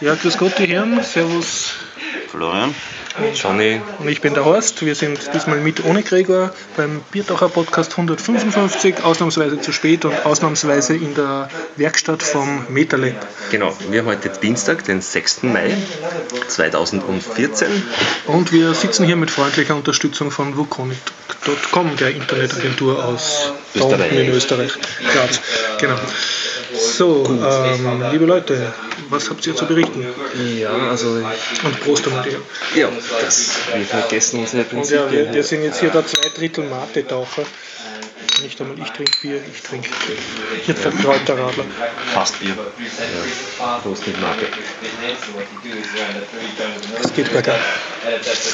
Ja, grüß Gott, die Herren. Servus. Florian. Johnny. Und ich bin der Horst. Wir sind diesmal mit ohne Gregor beim Biertaucher Podcast 155, ausnahmsweise zu spät und ausnahmsweise in der Werkstatt vom MetaLab. Genau, wir haben heute Dienstag, den 6. Mai 2014. Und wir sitzen hier mit freundlicher Unterstützung von Wukonic.com, der Internetagentur aus in Österreich. Graz. Genau. So, ähm, liebe Leute, was habt ihr zu berichten? Ja, also. Und Prost einmal dir. Ja, das, wir vergessen unsere Und Prinzipien. ja, wir, wir sind jetzt hier der zwei Drittel Mate-Taucher. Nicht einmal ich trinke Bier, ich trinke hier Kräuterradler. Fast Bier. Prost mit Marke. Das geht bergab.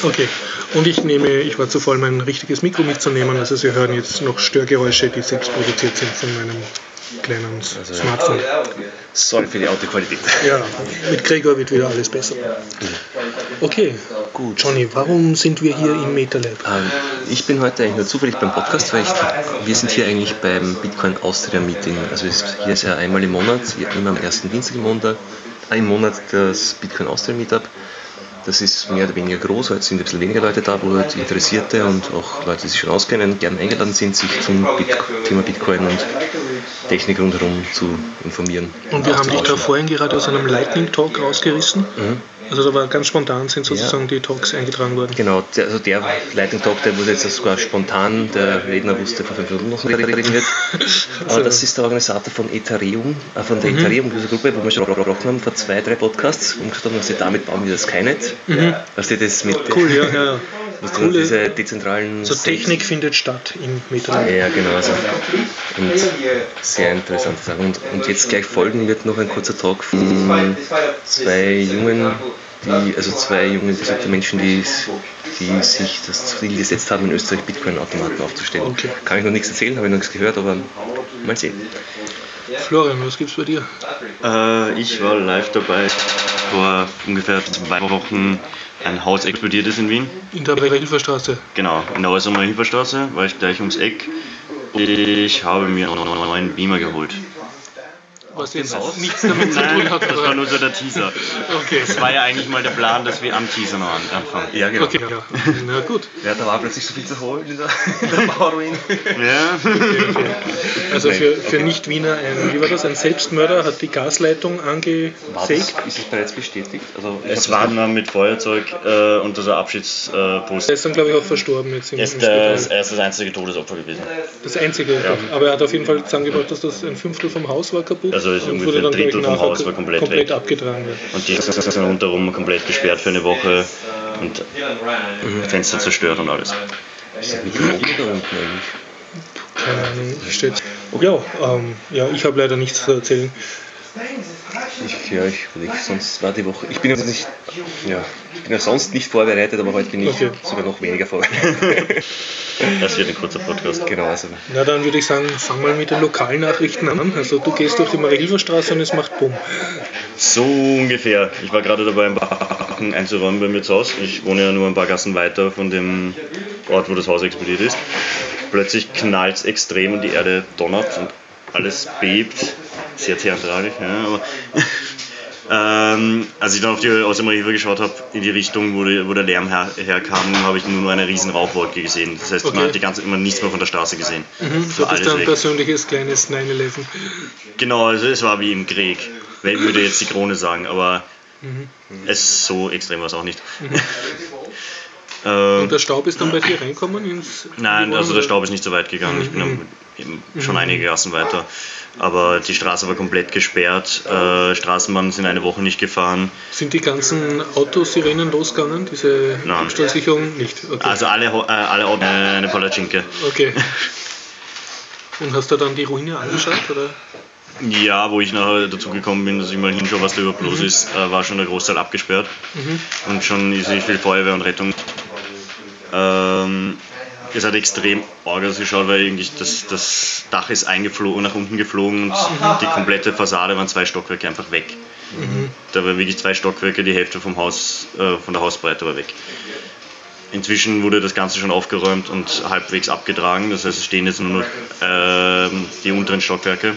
Okay, und ich nehme, ich war zu voll, mein richtiges Mikro mitzunehmen. Also Sie hören jetzt noch Störgeräusche, die selbst produziert sind von meinem kleinen Smartphone. Sorry für die Autoqualität. Ja, mit Gregor wird wieder alles besser. Okay, gut. Johnny, warum sind wir hier im MetaLab? Ähm, ich bin heute eigentlich nur zufällig beim Podcast, weil ich, wir sind hier eigentlich beim Bitcoin Austria Meeting. Also es ist, hier ist ja einmal im Monat, immer am ersten Dienstag im Monat, äh, im Monat das Bitcoin Austria Meetup. Das ist mehr oder weniger groß, heute sind ein bisschen weniger Leute da, wo halt Interessierte und auch Leute, die sich schon auskennen, gerne eingeladen sind, sich zum Bit Thema Bitcoin und Technik rundherum zu informieren. Und wir haben dich da vorhin gerade aus einem Lightning Talk rausgerissen. Also da war ganz spontan sind sozusagen die Talks eingetragen worden. Genau, der, also der Lightning Talk, der wurde jetzt sogar spontan, der Redner wusste vor fünf Minuten noch reden wird. Aber das ist der Organisator von Ethereum, äh, von der Ethereum-Gruppe, wo wir schon gesprochen haben vor zwei, drei Podcasts und gesagt haben, dass sie damit bauen wir das Skynet. Was steht das mit Cool, ja, ja. Was du Coole- diese dezentralen So Technik findet statt im MetaLab. Ja, genau. Also. Und sehr interessante Sachen. Und, und jetzt gleich folgen wird noch ein kurzer Talk von zwei jungen, die, also zwei junge interessierte Menschen, die, die sich das Ziel gesetzt haben, in Österreich Bitcoin-Automaten aufzustellen. Okay. Kann ich noch nichts erzählen, habe ich noch nichts gehört, aber mal sehen. Florian, was gibt's bei dir? Äh, ich war live dabei. Vor ungefähr zwei Wochen ein Haus explodiert ist in Wien. In der Hilferstraße. Genau, in der Häusermer Hilferstraße war ich gleich ums Eck. Ich habe mir einen neuen Beamer geholt. Was jetzt nichts damit zu Nein, tun hat. das war nur so der Teaser. Okay. Das war ja eigentlich mal der Plan, dass wir am Teaser noch an- anfangen. Ja, genau. Okay, ja. Na gut. Ja, da war plötzlich so viel zu holen in der, in der Bauruin. Ja? Also für, für Nicht-Wiener ein, wie war das, ein Selbstmörder hat die Gasleitung angesägt. ist es bereits bestätigt? Also, Es war nur mit Feuerzeug äh, und so Abschiedspost. Er ist dann, glaube ich, auch verstorben jetzt im, Er im ist, der, er ist das einzige Todesopfer gewesen. Das einzige. Aber er hat auf jeden Fall zusammengebracht, dass das ein Fünftel vom Haus war kaputt. Also ist und ungefähr ein dann, Drittel vom Haus war komplett komplett weg. abgetragen. Ja. Und die sind rundherum komplett gesperrt für eine Woche und Fenster zerstört und alles. Ist das mit dem Oben da unten eigentlich? Keine Ahnung, steht. Ja, ähm, ja, ich habe leider nichts zu erzählen. Ich, ja, ich, ich, sonst war die Woche. Ich bin ja nicht, ja, ich bin ja sonst nicht vorbereitet, aber heute bin ich Okay. sogar noch weniger vorbereitet. Das wird ein kurzer Podcast. genau, also Na, dann würde ich sagen, fang mal mit den Lokalnachrichten an. Also du gehst durch die Marie-Hilfer-Straße und es macht Bumm. So ungefähr. Ich war gerade dabei, ein paar Sachen einzuräumen bei mir zu Hause. Ich wohne ja nur ein paar Gassen weiter von dem Ort, wo das Haus explodiert ist. Plötzlich knallt es extrem und die Erde donnert und alles bebt. Sehr theatralisch, ja, aber. Ähm, als ich dann auf die Außenarchive geschaut habe, in die Richtung, wo, die, wo der Lärm her, herkam, habe ich nur noch eine riesen Rauchwolke gesehen. Das heißt, Okay. man hat die ganze, immer nichts mehr von der Straße gesehen. Mhm, So das ist dein persönliches kleines 9-11. Genau, also es war wie im Krieg. Wer würde jetzt die Krone sagen, aber Mhm. es so extrem war es auch nicht. ähm, Und der Staub ist dann bei dir reinkommen ins. nein, also der Staub ist nicht so weit gegangen. Ich bin Mhm. am- eben schon einige Gassen weiter. Aber die Straße war komplett gesperrt. Äh, Straßenbahnen sind eine Woche nicht gefahren. Sind die ganzen Autosirenen losgegangen? Diese Nein. Abstandssicherung? Nicht. Okay. Also alle, äh, alle Autos, äh, eine Palatschinke. okay. Und hast du dann die Ruine angeschaut? Oder? Ja, wo ich nachher dazu gekommen bin, dass ich mal hinschaue, was da überhaupt los ist, äh, war schon der Großteil abgesperrt. Und schon ist nicht viel Feuerwehr und Rettung. Ähm, es hat extrem arg ausgeschaut, weil irgendwie das, das Dach ist eingeflogen, nach unten geflogen und die komplette Fassade waren zwei Stockwerke einfach weg. Da war wirklich zwei Stockwerke, die Hälfte vom Haus, äh, von der Hausbreite war weg. Inzwischen wurde das Ganze schon aufgeräumt und halbwegs abgetragen. Das heißt, es stehen jetzt nur noch ähm, die unteren Stockwerke.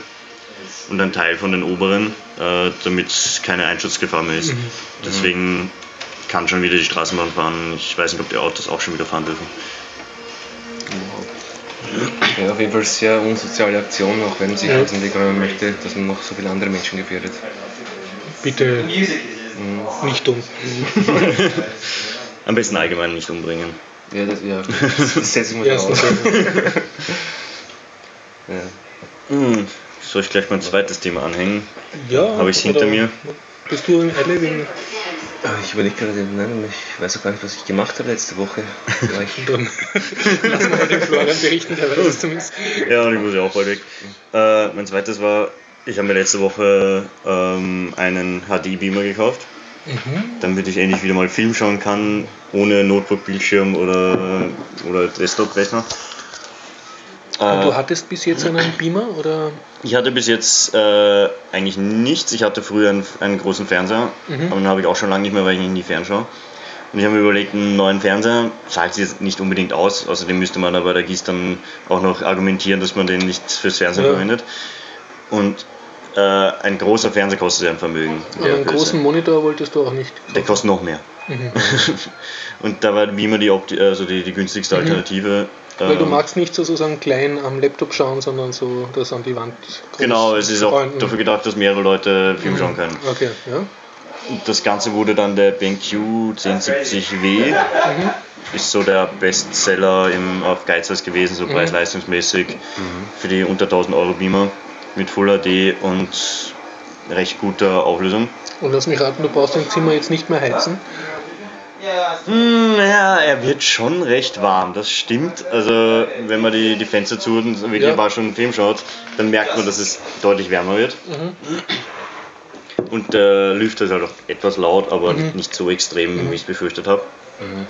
und ein Teil von den oberen, äh, damit keine Einschutzgefahr mehr ist. Mhm. Deswegen kann schon wieder die Straßenbahn fahren. Ich weiß nicht, ob die Autos auch schon wieder fahren dürfen. Ja, auf jeden Fall sehr unsoziale Aktion, auch wenn sich ja. aus dem Weg räumen möchte, dass man noch so viele andere Menschen gefährdet. Bitte mhm. nicht dumm. Am besten allgemein nicht umbringen. Ja, das, ja. das setze ich mal ja, voraus. ja. Hm. Soll ich gleich mein zweites Thema anhängen? Ja. Habe ich es hinter mir? Bist du wegen Ah, ich überlege gerade, nein, ich weiß auch gar nicht, was ich gemacht habe letzte Woche. Dann lassen wir den Florian berichten, der weiß es zumindest. Ja, und ich muss ja auch bald weg. Äh, mein zweites war, ich habe mir letzte Woche ähm, einen HD-Beamer gekauft, mhm. damit ich endlich wieder mal Film schauen kann, ohne Notebook-Bildschirm oder, oder Desktop-Rechner. Und du äh, hattest bis jetzt einen Beamer oder? Ich hatte bis jetzt äh, eigentlich nichts. Ich hatte früher einen, einen großen Fernseher, mhm. aber den habe ich auch schon lange nicht mehr, weil ich nie fernschaue. Und ich habe mir überlegt, einen neuen Fernseher zahlt sich jetzt nicht unbedingt aus. Außerdem müsste man aber der GIS dann auch noch argumentieren, dass man den nicht fürs Fernsehen ja. verwendet. Und äh, ein großer Fernseher kostet ja ein Vermögen. Aber einen großen Monitor wolltest du auch nicht. Kaufen. Der kostet noch mehr. Mhm. und da war wie immer die, also die, die günstigste mhm. Alternative. Weil du ähm, magst nicht sozusagen klein am Laptop schauen, sondern so das an die Wand. Genau, es ist auch dafür gedacht, dass mehrere Leute Film mhm. schauen können. Okay, ja. Das Ganze wurde dann der BenQ 1070W. Mhm. Ist so der Bestseller im, auf Geizhals gewesen, so mhm. preis-leistungsmäßig mhm. für die unter 1000 Euro Beamer mit Full HD und recht guter Auflösung. Und lass mich raten, du brauchst dein Zimmer jetzt nicht mehr heizen. Hm, ja, er wird schon recht warm, das stimmt. Also wenn man die, die Fenster zu und wirklich ja. war schon einen Film schaut, dann merkt man, dass es deutlich wärmer wird. Mhm. Und der Lüfter ist halt auch etwas laut, aber mhm. nicht so extrem, mhm. wie ich es befürchtet habe. Mhm.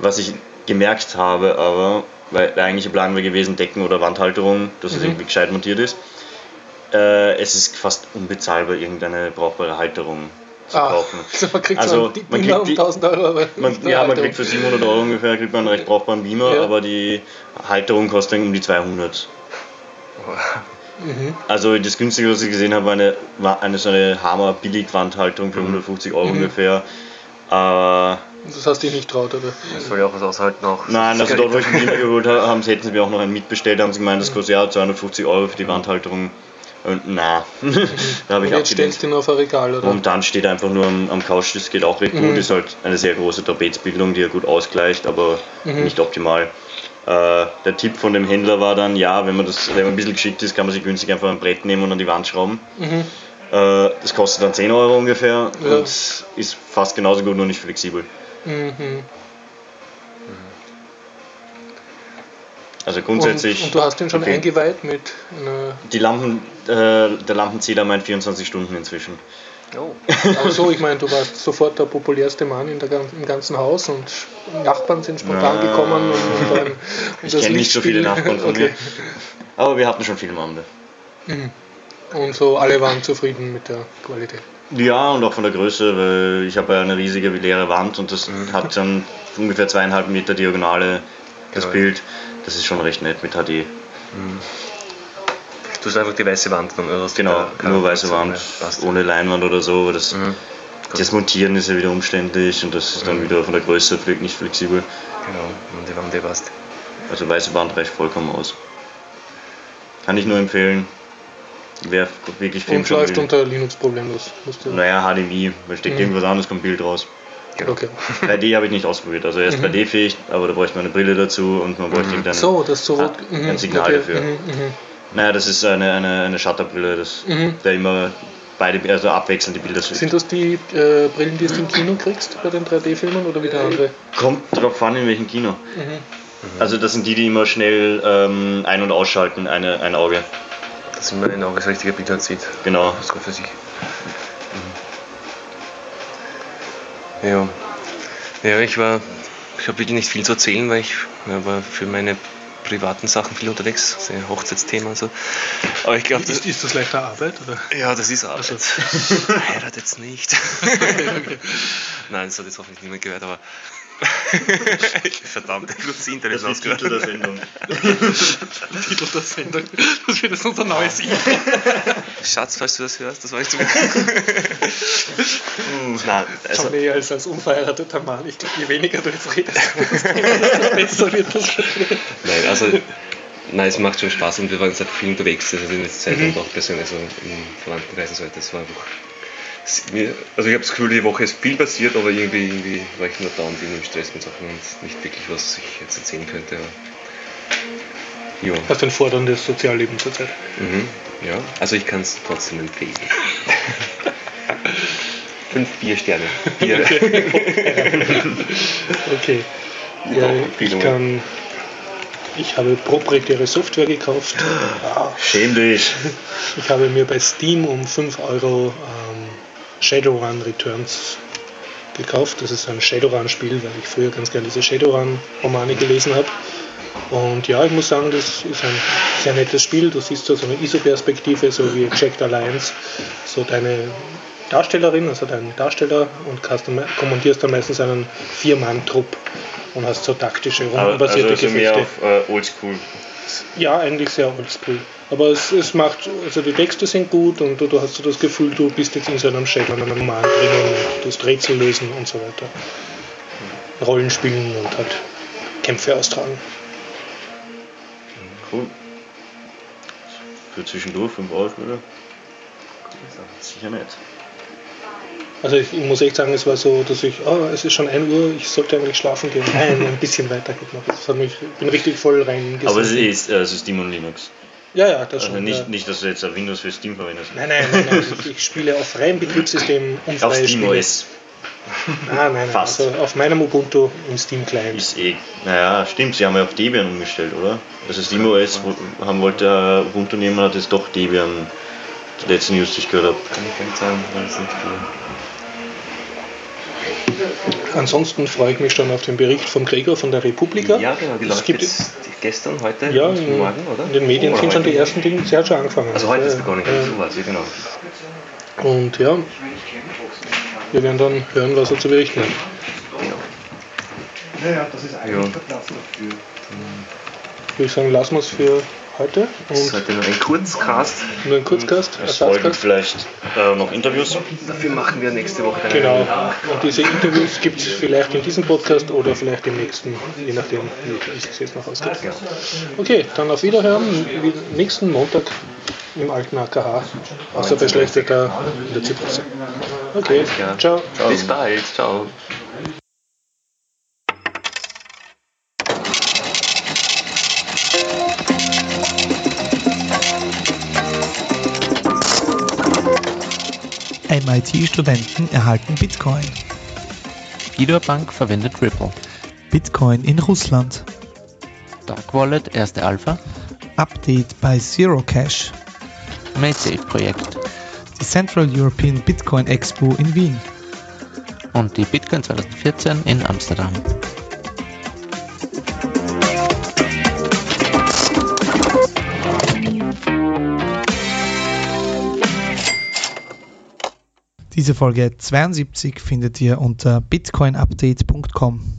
Was ich gemerkt habe, aber, weil der eigentliche Plan wäre gewesen, Decken- oder Wandhalterung, dass es mhm. irgendwie gescheit montiert ist. Äh, es ist fast unbezahlbar, irgendeine brauchbare Halterung zu ah, kaufen. Also man kriegt also, so man kriegt um 1000 Euro. Aber man, ja, man kriegt für 700 Euro ungefähr kriegt man einen recht brauchbaren Beamer, ja. aber die Halterung kostet dann um die 200. Mhm. Also das günstige, was ich gesehen habe, war eine, war eine so eine Hammer Billigwandhalterung für 150 Euro mhm. ungefähr. Äh, das hast du dich nicht traut, oder? Das soll ja auch was aushalten auch. Nein, also dort, wo ich den Beamer geholt habe, haben, hätten sie mir auch noch einen mitbestellt, haben sie gemeint, das kostet ja 250 Euro für die Wandhalterung. Und na, da habe ich Und jetzt stellst du ihn auf ein Regal, oder? Momentan steht er einfach nur am, am Couch, das geht auch recht mhm. gut. Ist halt eine sehr große Trapezbildung, die er gut ausgleicht, aber mhm. nicht optimal. Äh, der Tipp von dem Händler war dann, ja, wenn man, das, wenn man ein bisschen geschickt ist, kann man sich günstig einfach ein Brett nehmen und an die Wand schrauben. Mhm. Äh, das kostet dann 10 Euro ungefähr ja. und ist fast genauso gut, nur nicht flexibel. Also grundsätzlich. Und, und, du hast ihn schon okay. eingeweiht mit einer. Die Lampen, äh, der Lampenzähler meint 24 Stunden inzwischen. Oh. Aber so, ich meine, du warst sofort der populärste Mann in der, im ganzen Haus und Nachbarn sind spontan Na, gekommen. Und, und dann, ich kenne nicht so viele Nachbarn von okay. mir. Aber wir hatten schon viel am Abend. Mhm. Und so alle waren zufrieden mit der Qualität. Ja, und auch von der Größe, weil ich habe ja eine riesige leere Wand und das mhm. hat dann ungefähr zweieinhalb Meter Diagonale das genau. Bild. Das ist schon recht nett mit HD. Mhm. Du hast einfach die weiße Wand dann, Genau, nur weiße Wand, ohne Leinwand oder so. Das, mhm. das Montieren ist ja wieder umständlich und das ist dann mhm. wieder von der Größe nicht flexibel. Genau, und die Wand, die passt. Also weiße Wand reicht vollkommen aus. Kann ich nur empfehlen. Wer wirklich Film Und läuft unter Linux problemlos. Naja, HDMI, da steckt mhm. irgendwas anderes, kommt Bild raus. Genau. Okay. 3D habe ich nicht ausprobiert. Also er ist mhm. 3D-fähig, aber da bräuchte man eine Brille dazu und man bräuchte mhm. dann so, das so ein, ein mhm, Signal okay. dafür. Mhm, mhm. Naja, das ist eine, eine, eine Shutterbrille, das, mhm. der immer beide, also abwechselnd die Bilder Sind das die äh, Brillen, die du im Kino kriegst bei den 3D-Filmen oder wieder andere? Kommt drauf an, in welchem Kino. Also das sind die, die immer schnell ähm, ein- und ausschalten, eine, ein Auge. Dass man ein Auge das richtige Bild halt sieht. Genau. Das ist gut für sich. Ja. Ja, ich war, ich habe wirklich nicht viel zu erzählen, weil ich ja, war für meine privaten Sachen viel unterwegs, sehr Hochzeitsthema und so. Aber ich glaube, ist, ist das leichter Arbeit? Oder? Ja, das ist Arbeit. Also. Heiratet jetzt nicht. okay. Nein, das hat jetzt hoffentlich niemand gehört, aber Verdammt, ich das Internet Das ist Titel der Sendung. Titel der Sendung. Das wird jetzt unser neues Intro. Schatz, falls du das hörst, das war ich zu. Nein, also. Schon eher als, als unverheirateter Mann. Ich glaube, je weniger du jetzt redest, desto besser wird das schon. Nein, also Nein, es macht schon Spaß und wir waren seit viel unterwegs, also in der Zeit mhm. und auch persönlich, also in Verwandtenkreisen so Das war einfach. Also ich habe das Gefühl, die Woche ist viel passiert, aber irgendwie, irgendwie war ich nur dauernd in dem Stress mit Sachen und nicht wirklich, was ich jetzt erzählen könnte. Ja. Hast du ein forderndes Sozialleben zurzeit? Mhm, ja, also ich kann es trotzdem empfehlen. Fünf Biersterne. Bier. okay. Ja, ich kann ich habe proprietäre Software gekauft. Ah. Schäm dich. Ich habe mir bei Steam um 5 Euro ähm, Shadowrun Returns gekauft. Das ist ein Shadowrun-Spiel, weil ich früher ganz gerne diese Shadowrun-Romane gelesen habe. Und ja, ich muss sagen, das ist ein sehr nettes Spiel. Du siehst so, so eine ISO-Perspektive, so wie Checked Alliance, so deine Darstellerin, also deinen Darsteller und kommandierst dann meistens einen Vier-Mann-Trupp und hast so taktische, rundenbasierte also, also Gefechte. mehr auf äh, Oldschool. Ja, eigentlich sehr oldschool. Aber es, es macht, also die Texte sind gut und du, du hast so das Gefühl, du bist jetzt in so einem Shadow, einem Roman drinnen und du hast Rätsel lösen und so weiter. Rollen spielen und halt Kämpfe austragen. Cool. Für zwischendurch, 5 Euro? Sicher nicht. Also ich, ich, muss echt sagen, es war so, dass ich, oh, es ist schon 1 Uhr, ich sollte eigentlich schlafen gehen. Nein, ein bisschen weiter geht noch. Das hat mich, ich bin richtig voll rein. Aber es ist also Steam und Linux. Ja, ja, das also schon. Nicht, ja. nicht, dass du jetzt ein Windows für Steam verwendest. Nein, nein, nein, nein ich, ich, spiele auf freiem Betriebssystem und Auf Steam Spiele. OS. Nein, nein, nein. Fast. Also auf meinem Ubuntu im Steam Client. Ist eh. Naja, stimmt, sie haben ja auf Debian umgestellt, oder? Also Steam OS haben wollte Ubuntu nehmen, hat jetzt doch Debian die letzten News, die ich gehört habe. Kann ich nicht sagen, weil es nicht viel. Ansonsten freue ich mich schon auf den Bericht von Gregor von der Republika. Ja, genau, die läuft gibt jetzt gestern, heute ja, und morgen, oder? In den Medien oh, sind schon die ersten Dinge, sie hat schon angefangen. Also heute ist es begonnen, äh, so was, ja genau. Und ja, wir werden dann hören, was er zu berichten hat. Ja, ja das ist eigentlich der Platz dafür. Ich würde sagen, lassen wir es für heute. Und das ist heute nur ein Kurzcast. Nur ein Kurzcast. Es folgen vielleicht äh, noch Interviews. Dafür machen wir nächste Woche dann Genau. Und diese Interviews gibt es vielleicht in diesem Podcast oder vielleicht im nächsten, je nachdem, wie es jetzt noch ausgeht. Ja. Okay, dann auf Wiederhören. Nächsten Montag im alten AKH. Außer bei schlechteter in der Zypresse. Okay, ciao. ciao. Bis bald. Ciao. MIT-Studenten erhalten Bitcoin. Fidor Bank verwendet Ripple. Bitcoin in Russland. Dark Wallet erste Alpha. Update bei Zero Cash. MaySafe-Projekt. Die Central European Bitcoin Expo in Wien. Und die Bitcoin 2014 in Amsterdam. Diese Folge 72 findet ihr unter bitcoinupdate.com.